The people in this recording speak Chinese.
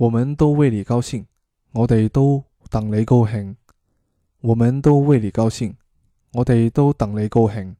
我们都为你高兴我哋都等你高兴。我们都为你高兴我哋都等你高兴。